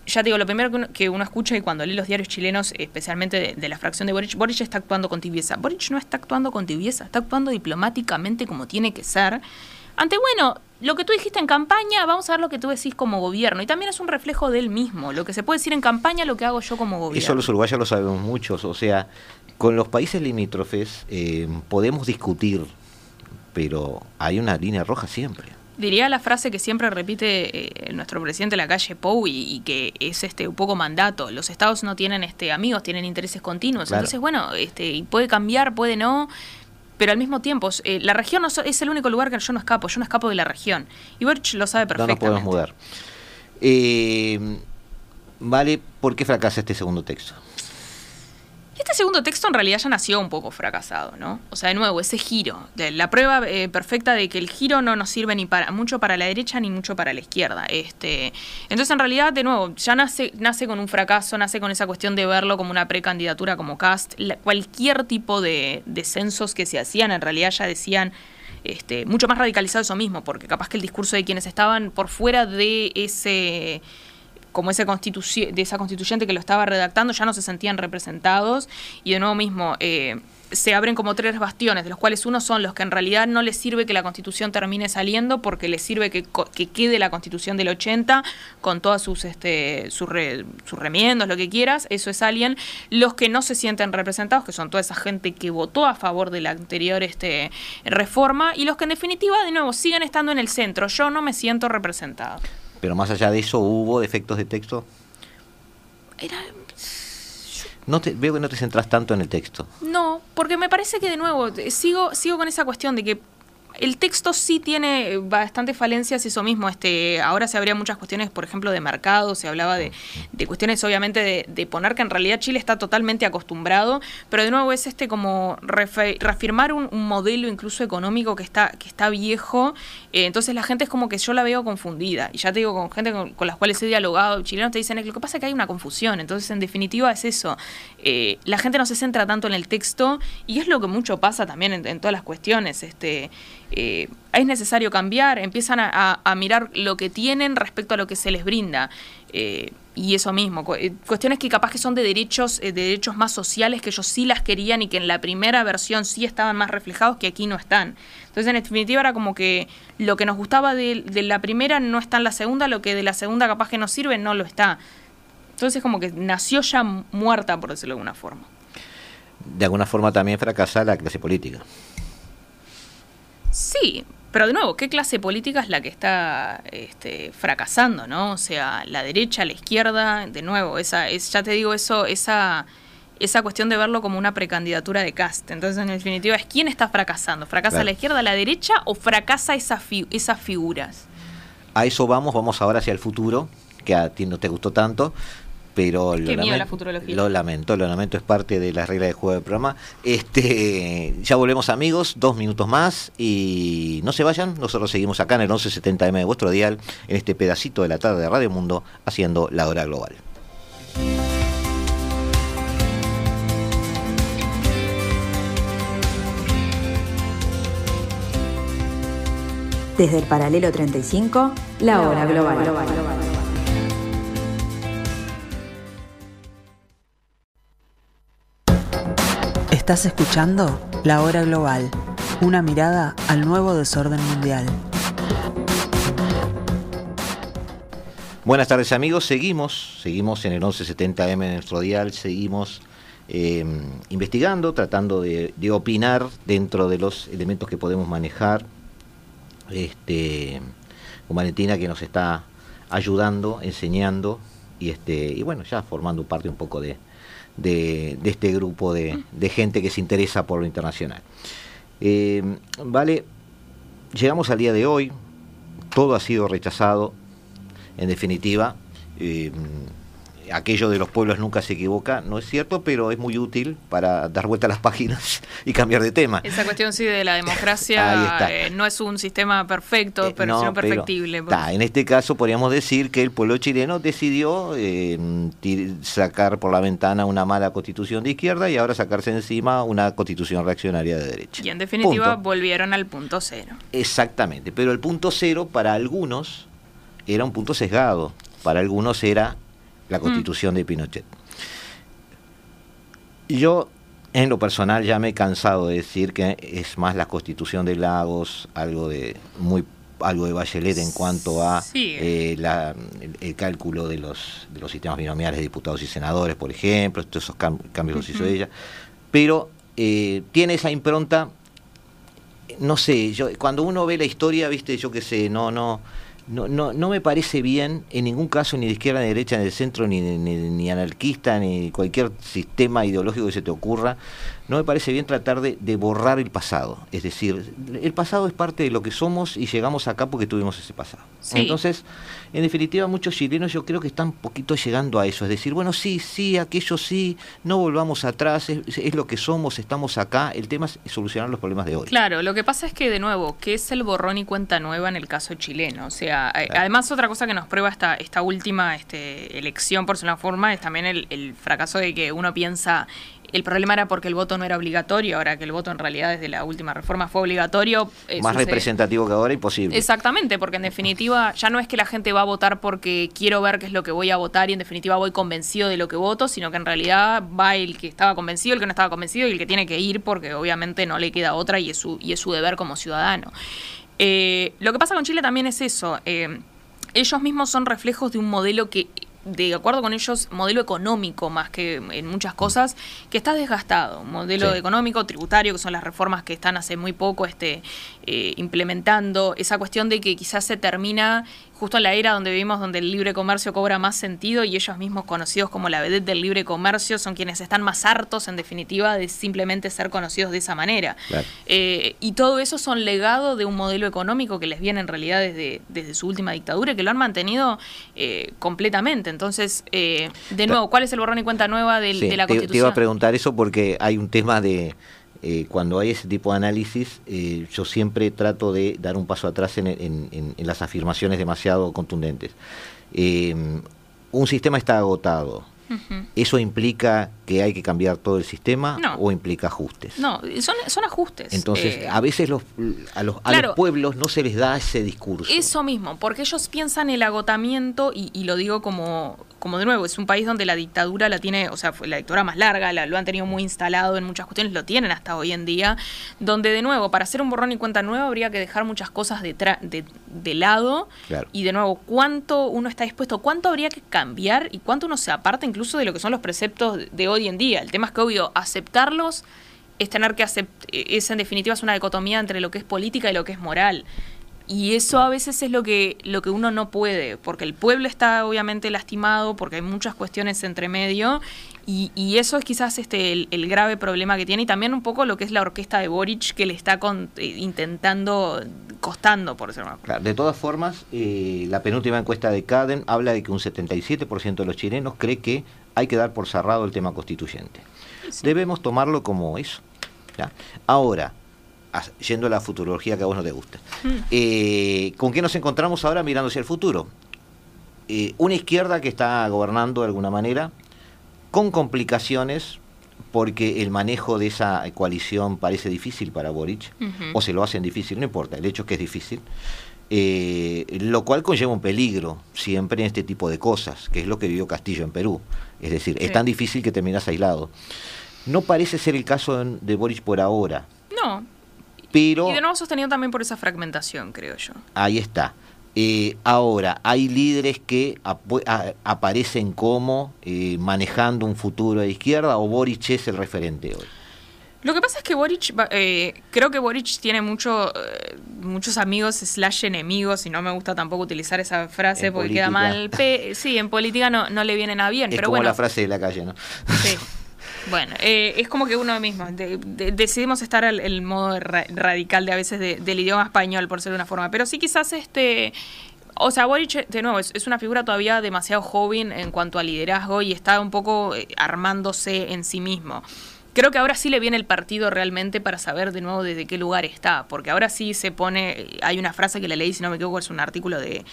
ya te digo, lo primero que uno, que uno escucha y cuando lee los diarios chilenos, especialmente de, la fracción de Boric, Boric está actuando con tibieza. Boric no está actuando con tibieza, está actuando diplomáticamente como tiene que ser. Ante, bueno, lo que tú dijiste en campaña, vamos a ver lo que tú decís como gobierno. Y también es un reflejo de él mismo. Lo que se puede decir en campaña, lo que hago yo como gobierno. Eso los uruguayos lo sabemos muchos. O sea, con los países limítrofes eh, podemos discutir, pero hay una línea roja siempre. Diría la frase que siempre repite eh, nuestro presidente de la calle Pou y, y que es este un poco mandato. Los estados no tienen este amigos, tienen intereses continuos. Claro. Entonces, bueno, este, y puede cambiar, puede no. pero al mismo tiempo, eh, la región no es el único lugar que yo no escapo, yo no escapo de la región. Y Boric lo sabe perfectamente. No nos podemos mudar. Eh, vale, ¿por qué fracasa este segundo texto? Este segundo texto en realidad ya nació un poco fracasado, ¿no? O sea, de nuevo, ese giro, la prueba eh, perfecta de que el giro no nos sirve ni para mucho para la derecha ni mucho para la izquierda. Este, entonces, en realidad, de nuevo, ya nace, con un fracaso, nace con esa cuestión de verlo como una precandidatura como cast. cualquier tipo de, de censos que se hacían, en realidad ya decían este, mucho más radicalizado eso mismo, porque capaz que el discurso de quienes estaban por fuera de ese como ese de esa constituyente que lo estaba redactando ya no se sentían representados y de nuevo mismo eh, se abren como tres bastiones, de los cuales uno son los que en realidad no les sirve que la constitución termine saliendo porque les sirve que, quede la constitución del 80 con todas sus, este, sus, remiendos, lo que quieras, eso es alguien. Los que no se sienten representados, que son toda esa gente que votó a favor de la anterior este, reforma, y los que en definitiva, de nuevo, siguen estando en el centro. Yo no me siento representado. Pero más allá de eso, ¿hubo defectos de texto? Era... No te, veo que no te centras tanto en el texto. No, porque me parece que de nuevo, sigo, sigo con esa cuestión de que el texto sí tiene bastantes falencias, eso mismo. Este, ahora se habría muchas cuestiones, por ejemplo, de mercado, se hablaba de, cuestiones, obviamente, de, poner que en realidad Chile está totalmente acostumbrado, pero de nuevo es este como reafirmar un, modelo incluso económico que está, que está viejo. Eh, entonces la gente es como que yo la veo confundida. Y ya te digo, con gente con, las cuales he dialogado, chilenos te dicen, lo que pasa es que hay una confusión. Entonces, en definitiva, es eso. Eh, la gente no se centra tanto en el texto y es lo que mucho pasa también en, en todas las cuestiones. Este, eh, es necesario cambiar, empiezan a, mirar lo que tienen respecto a lo que se les brinda. Eh, y eso mismo, eh, cuestiones que capaz que son de derechos, de derechos más sociales que ellos sí las querían y que en la primera versión sí estaban más reflejados que aquí no están. Entonces, en definitiva, era como que lo que nos gustaba de, de la primera no está en la segunda, lo que de la segunda capaz que nos sirve no lo está. Entonces, como que nació ya muerta, por decirlo de alguna forma. De alguna forma también fracasa la clase política. Sí, pero de nuevo, ¿qué clase política es la que está este, fracasando, no? O sea, la derecha, la izquierda, de nuevo, esa, es, ya te digo eso, esa, esa cuestión de verlo como una precandidatura de cast. Entonces, en definitiva, es quién está fracasando. ¿Fracasa la izquierda, la derecha o fracasa esa esas figuras? A eso vamos, vamos ahora hacia el futuro, que a ti no te gustó tanto, pero lo, lamento, lo lamento, es parte de las reglas de juego del programa. Este, ya volvemos amigos, dos minutos más y no se vayan, nosotros seguimos acá en el 1170M de vuestro dial, en este pedacito de la tarde de Radio Mundo, haciendo la hora global. Desde el paralelo 35, la hora global. Estás escuchando La Hora Global, una mirada al nuevo desorden mundial. Buenas tardes amigos, seguimos, seguimos en el 1170M en nuestro dial, seguimos eh, investigando, tratando de, opinar dentro de los elementos que podemos manejar. Este, con Valentina que nos está ayudando, enseñando y este y bueno, ya formando parte un poco de, de, este grupo de, gente que se interesa por lo internacional. Eh, vale, llegamos al día de hoy, todo ha sido rechazado, en definitiva. Eh, aquello de los pueblos nunca se equivoca, no es cierto, pero es muy útil para dar vuelta a las páginas y cambiar de tema. Esa cuestión sí de la democracia eh, no es un sistema perfecto, eh, pero no, perfectible. en este caso podríamos decir que el pueblo chileno decidió eh, sacar por la ventana una mala constitución de izquierda y ahora sacarse encima una constitución reaccionaria de derecha. Y en definitiva volvieron al punto cero. Exactamente, pero el punto cero para algunos era un punto sesgado, para algunos era la constitución de Pinochet. Yo, en lo personal, ya me he cansado de decir que es más la constitución de Lagos, algo de muy algo de Bachelet en cuanto a eh, el, cálculo de los, de los sistemas binomiales de diputados y senadores, por ejemplo, todos esos cambios los hizo ella, pero eh, tiene esa impronta, no sé, yo cuando uno ve la historia, viste, yo qué sé, no, no, no, no, no me parece bien en ningún caso ni de izquierda ni de derecha ni de centro ni, ni, anarquista ni cualquier sistema ideológico que se te ocurra no me parece bien tratar de, borrar el pasado. Es decir, el pasado es parte de lo que somos y llegamos acá porque tuvimos ese pasado. Entonces, en definitiva, muchos chilenos yo creo que están poquito llegando a eso. Es decir, bueno, sí, sí, aquello sí, no volvamos atrás, es, lo que somos, estamos acá. El tema es solucionar los problemas de hoy. Claro, lo que pasa es que, de nuevo, ¿qué es el borrón y cuenta nueva en el caso chileno? O sea, eh, además otra cosa que nos prueba esta, esta última este, elección, por su forma, es también el, el fracaso de que uno piensa el problema era porque el voto no era obligatorio, ahora que el voto en realidad desde la última reforma fue obligatorio. Eh, Más representativo que ahora, imposible. Exactamente, porque en definitiva ya no es que la gente va a votar porque quiero ver qué es lo que voy a votar y en definitiva voy convencido de lo que voto, sino que en realidad va el que estaba convencido, el que no estaba convencido y el que tiene que ir porque obviamente no le queda otra y es su, y es su deber como ciudadano. Eh, lo que pasa con Chile también es eso. Eh, ellos mismos son reflejos de un modelo que de acuerdo con ellos, modelo económico más que en muchas cosas, que está desgastado. Modelo económico, tributario, que son las reformas que están hace muy poco este, eh, implementando. Esa cuestión de que quizás se termina justo en la era donde vivimos, donde el libre comercio cobra más sentido y ellos mismos conocidos como la vedette del libre comercio son quienes están más hartos, en definitiva, de simplemente ser conocidos de esa manera. Eh, y todo eso son legado de un modelo económico que les viene en realidad desde, desde su última dictadura, que lo han mantenido eh, completamente. Entonces, eh, de nuevo, ¿cuál es el borrón y cuenta nueva de, la Constitución? Te iba a preguntar eso porque hay un tema de eh, cuando hay ese tipo de análisis, eh, yo siempre trato de dar un paso atrás en, las afirmaciones demasiado contundentes. Eh, un sistema está agotado. ¿Eso implica que hay que cambiar todo el sistema o implica ajustes? No, son, ajustes. Entonces, a veces los, a, los, pueblos no se les da ese discurso. Eso mismo, porque ellos piensan el agotamiento, y lo digo como como de nuevo, es un país donde la dictadura la tiene, o sea, fue la dictadura más larga, la, lo han tenido muy instalado en muchas cuestiones, lo tienen hasta hoy en día, donde de nuevo, para hacer un borrón y cuenta nueva habría que dejar muchas cosas de, de, lado. Y de nuevo, ¿cuánto uno está dispuesto? ¿Cuánto habría que cambiar y cuánto uno se aparta incluso de lo que son los preceptos de hoy en día? El tema es que, obvio, aceptarlos es tener que aceptar, es en definitiva es una dicotomía entre lo que es política y lo que es moral. Y eso a veces es lo que, lo que uno no puede, porque el pueblo está obviamente lastimado, porque hay muchas cuestiones entre medio, y, y eso es quizás este el, grave problema que tiene, y también un poco lo que es la orquesta de Boric, que le está eh, intentando, costando, por decirlo claro, De todas formas, eh, la penúltima encuesta de Caden habla de que un 77% de los chilenos cree que hay que dar por cerrado el tema constituyente. Debemos tomarlo como eso. Ahora, yendo a la futurología que a vos no te gusta. Mm. Eh, ¿Con qué nos encontramos ahora mirando hacia el futuro? Eh, una izquierda que está gobernando de alguna manera, con complicaciones, porque el manejo de esa coalición parece difícil para Boric, o se lo hacen difícil, no importa, el hecho es que es difícil, eh, lo cual conlleva un peligro siempre en este tipo de cosas, que es lo que vivió Castillo en Perú. Es decir, es tan difícil que terminas aislado. No parece ser el caso de Boric por ahora. No, y de nuevo sostenido también por esa fragmentación, creo yo. Ahí está. Eh, ahora, hay líderes que aparecen como eh, manejando un futuro de izquierda o Boric es el referente hoy. Lo que pasa es que Boric, eh, creo que Boric tiene mucho, muchos amigos slash enemigos, y no me gusta tampoco utilizar esa frase porque queda mal. sí, en política no, no le vienen a bien. Es pero como la frase de la calle, ¿no? Sí. Bueno, eh, es como que uno mismo, decidimos estar al el modo radical de a veces del idioma español, por ser de una forma, pero sí quizás este... O sea, Boric, de nuevo, es, una figura todavía demasiado joven en cuanto a liderazgo y está un poco eh, armándose en sí mismo. Creo que ahora sí le viene el partido realmente para saber de nuevo desde qué lugar está, porque ahora sí se pone, hay una frase que le leí, si no me equivoco, es un artículo de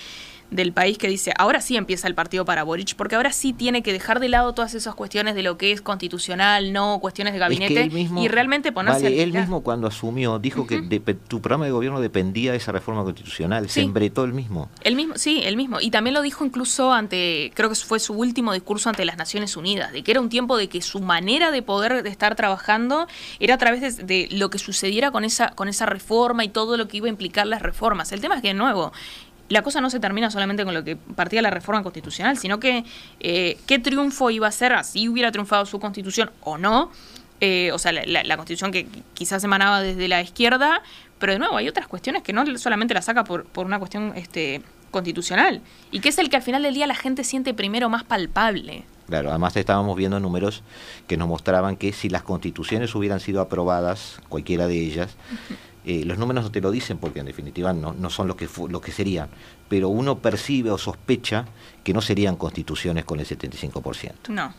del país que dice, ahora sí empieza el partido para Boric, porque ahora sí tiene que dejar de lado todas esas cuestiones de lo que es constitucional, no cuestiones de gabinete, y realmente ponerse... Vale, él mismo cuando asumió dijo que tu programa de gobierno dependía de esa reforma constitucional, se embretó el mismo. El mismo, sí, el mismo. Y también lo dijo incluso ante, creo que fue su último discurso ante las Naciones Unidas, de que era un tiempo de que su manera de poder de estar trabajando era a través de, de lo que sucediera con esa, con esa reforma y todo lo que iba a implicar las reformas. El tema es que, de nuevo, la cosa no se termina solamente con lo que partía la reforma constitucional, sino que eh, qué triunfo iba a ser, así hubiera triunfado su constitución o no, eh, o sea, la, constitución que quizás emanaba desde la izquierda, pero de nuevo hay otras cuestiones que no solamente la saca por, por una cuestión este, constitucional y que es el que al final del día la gente siente primero más palpable. Claro, además estábamos viendo números que nos mostraban que si las constituciones hubieran sido aprobadas, cualquiera de ellas, eh, los números no te lo dicen porque en definitiva no, no son lo que, lo que serían, pero uno percibe o sospecha que no serían constituciones con el 75%. No.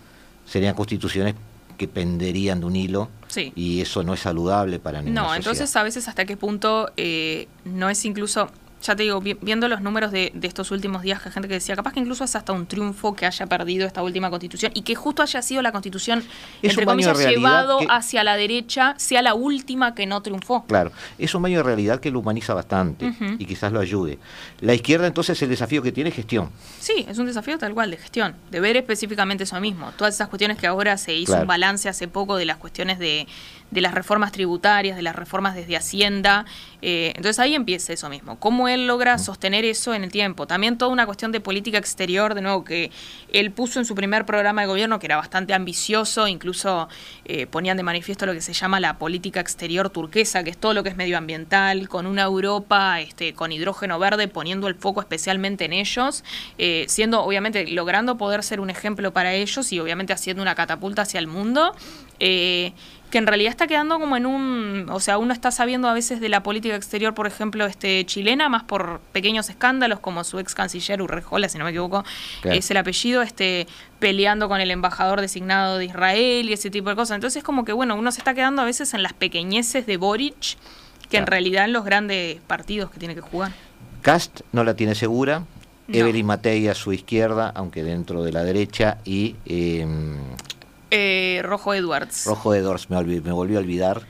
Serían constituciones que penderían de un hilo Sí. y eso no es saludable para ninguna No, sociedad. entonces a veces hasta qué punto eh, no es incluso, ya te digo, vi- viendo los números de, de estos últimos días, que hay gente que decía, capaz que incluso es hasta un triunfo que haya perdido esta última constitución y que justo haya sido la constitución, Es entre baño comillas, llevado que- hacia la derecha, sea la última que no triunfó. Claro, es un medio de realidad que lo humaniza bastante y quizás lo ayude. La izquierda entonces el desafío que tiene es gestión. Sí, es un desafío tal cual de gestión, de ver específicamente eso mismo. Todas esas cuestiones que ahora se hizo Claro. un balance hace poco de las cuestiones de, de las reformas tributarias, de las reformas desde Hacienda. eh, entonces ahí empieza eso mismo. ¿Cómo él logra sostener eso en el tiempo? También toda una cuestión de política exterior, de nuevo, que él puso en su primer programa de gobierno, que era bastante ambicioso, incluso eh, ponían de manifiesto lo que se llama la política exterior turquesa, que es todo lo que es medioambiental, con una Europa este, con hidrógeno verde, poniendo el foco especialmente en ellos, eh, siendo obviamente logrando poder ser un ejemplo para ellos y obviamente haciendo una catapulta hacia el mundo. eh, que en realidad está quedando como en un, o sea, uno está sabiendo a veces de la política exterior, por ejemplo, este chilena, más por pequeños escándalos como su ex canciller Urrejola, si no me equivoco, Claro. es el apellido, este peleando con el embajador designado de Israel y ese tipo de cosas. Entonces como que bueno, uno se está quedando a veces en las pequeñeces de Boric, que en realidad en los grandes partidos que tiene que jugar. Cast no la tiene segura. No. Evelyn Matei a su izquierda, aunque dentro de la derecha, y eh, Eh, Rojo Edwards. Rojo Edwards, me, me volvió a olvidar,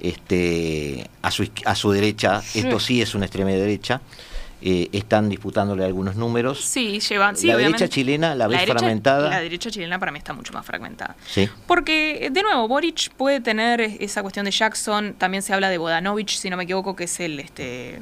este, a, su, a su derecha, esto sí es una extrema derecha, eh, están disputándole algunos números. Sí, llevan. Sí, la derecha chilena la ves derecha- fragmentada. La derecha chilena para mí está mucho más fragmentada. Sí. Porque, de nuevo, Boric puede tener esa cuestión de Jackson, también se habla de Bodanovich, si no me equivoco, que es el, este,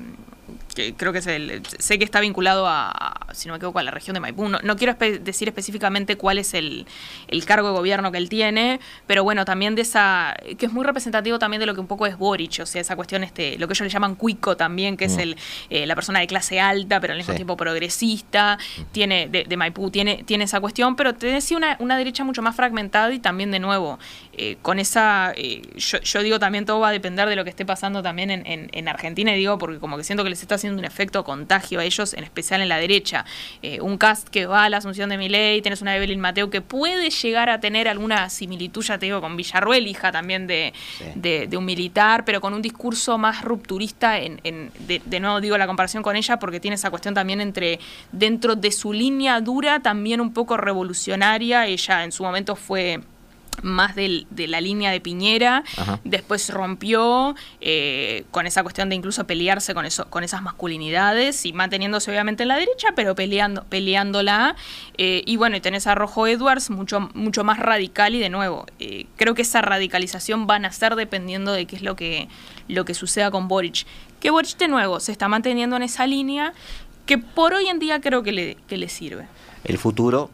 que creo que es el, sé que está vinculado a, si no me equivoco, a la región de Maipú. No, no quiero espe- decir específicamente cuál es el, el cargo de gobierno que él tiene, pero bueno, también de esa, que es muy representativo también de lo que un poco es Boric, o sea, esa cuestión, este, lo que ellos le llaman cuico también, que es Mm. el, eh, la persona de clase alta, pero al mismo Sí. tiempo progresista, tiene de, de Maipú, tiene, tiene esa cuestión, pero tiene sí una, una derecha mucho más fragmentada y también de nuevo, eh, con esa, eh, yo, yo digo también todo va a depender de lo que esté pasando también en, en- en Argentina, y digo porque como que siento que les está haciendo un efecto contagio a ellos, en especial en la derecha. Eh, un cast que va a la asunción de Milei, tenés una Evelyn Mateo que puede llegar a tener alguna similitud, ya te digo, con Villarruel, hija también de, Sí. de, de un militar, pero con un discurso más rupturista, en, en- de, de nuevo digo la comparación con ella, porque tiene esa cuestión también entre, dentro de su línea dura, también un poco revolucionaria, ella en su momento fue más del- de la línea de Piñera, Ajá. después rompió eh, con esa cuestión de incluso pelearse con eso, con esas masculinidades y manteniéndose obviamente en la derecha, pero peleando, peleándola. eh, y bueno, y tenés a Rojo Edwards mucho, mucho más radical y de nuevo, eh, creo que esa radicalización van a ser dependiendo de qué es lo que, lo que suceda con Boric. Que Boric de nuevo se está manteniendo en esa línea que por hoy en día creo que le, que le sirve. El futuro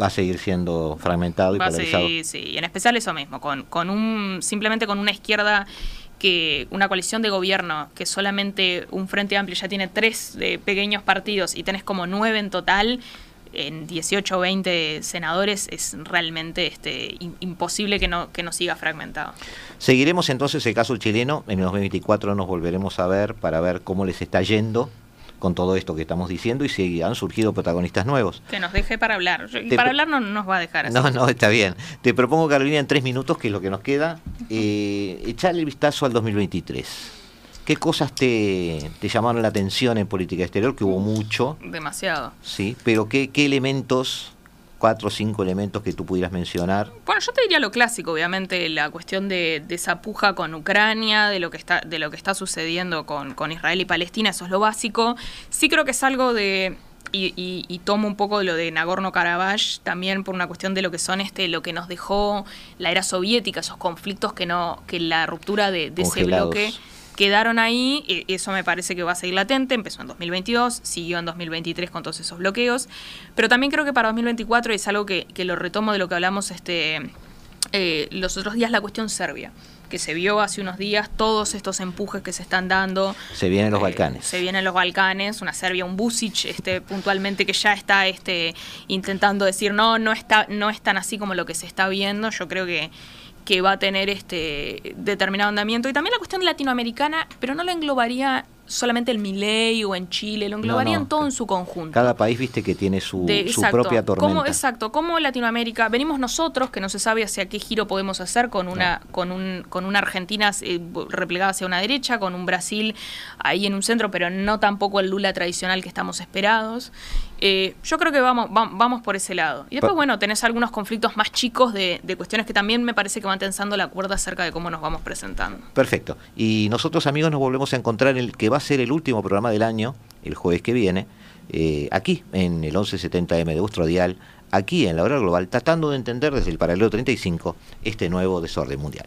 va a seguir siendo fragmentado y Va polarizado. seguir, sí, y en especial eso mismo, con, con un simplemente con una izquierda que una coalición de gobierno que solamente un frente amplio ya tiene tres eh, pequeños partidos y tenés como nueve en total en 18 o 20 senadores es realmente este im- imposible que no que no siga fragmentado. Seguiremos entonces el caso chileno. En el 2024 nos volveremos a ver para ver cómo les está yendo con todo esto que estamos diciendo y si han surgido protagonistas nuevos. Que nos deje para hablar. Y Te para hablar no nos va a dejar así. No, no, está bien. Te propongo, Carolina, en tres minutos, que es lo que nos queda, eh, echarle el vistazo al 2023. ¿Qué cosas te, te llamaron la atención en política exterior? Que hubo mucho, Demasiado. sí, pero ¿qué, qué elementos, cuatro o cinco elementos que tú pudieras mencionar? Bueno, yo te diría lo clásico, obviamente, la cuestión de, de esa puja con Ucrania, de lo que está, de lo que está sucediendo con, con Israel y Palestina, eso es lo básico. Sí creo que es algo de. Y, y- y tomo un poco de lo de Nagorno-Karabaj también por una cuestión de lo que son este lo que nos dejó la era soviética, esos conflictos que no que la ruptura de, de ese bloque quedaron ahí, eso me parece que va a seguir latente, empezó en 2022, siguió en 2023 con todos esos bloqueos, pero también creo que para 2024 es algo que, que lo retomo de lo que hablamos este eh, los otros días la cuestión Serbia que se vio hace unos días, todos estos empujes que se están dando. Se vienen los Balcanes. Se vienen los Balcanes, una Serbia, un Busic, este, puntualmente que ya está este, intentando decir no, no está, no es tan así como lo que se está viendo. Yo creo que que va a tener este determinado andamiento. Y también la cuestión latinoamericana, pero no lo englobaría solamente el Milei o en Chile, lo englobarían todo en su conjunto. Cada país, viste, que tiene su, su propia tormenta. exacto, como Latinoamérica, venimos nosotros, que no se sabe hacia qué giro podemos hacer con una, con un, con una Argentina eh, replegada hacia una derecha, con un Brasil ahí en un centro, pero no tampoco el Lula tradicional que estamos esperados. Eh, yo creo que vamos, vamos por ese lado. Y después, bueno, tenés algunos conflictos más chicos de, de cuestiones que también me parece que van tensando la cuerda acerca de cómo nos vamos presentando. Perfecto. Y nosotros, amigos, nos volvemos a encontrar en el que va a ser el último programa del año, el jueves que viene, eh, aquí, en el 1170M de vuestro dial, aquí en la hora global, tratando de entender desde el paralelo 35 este nuevo desorden mundial.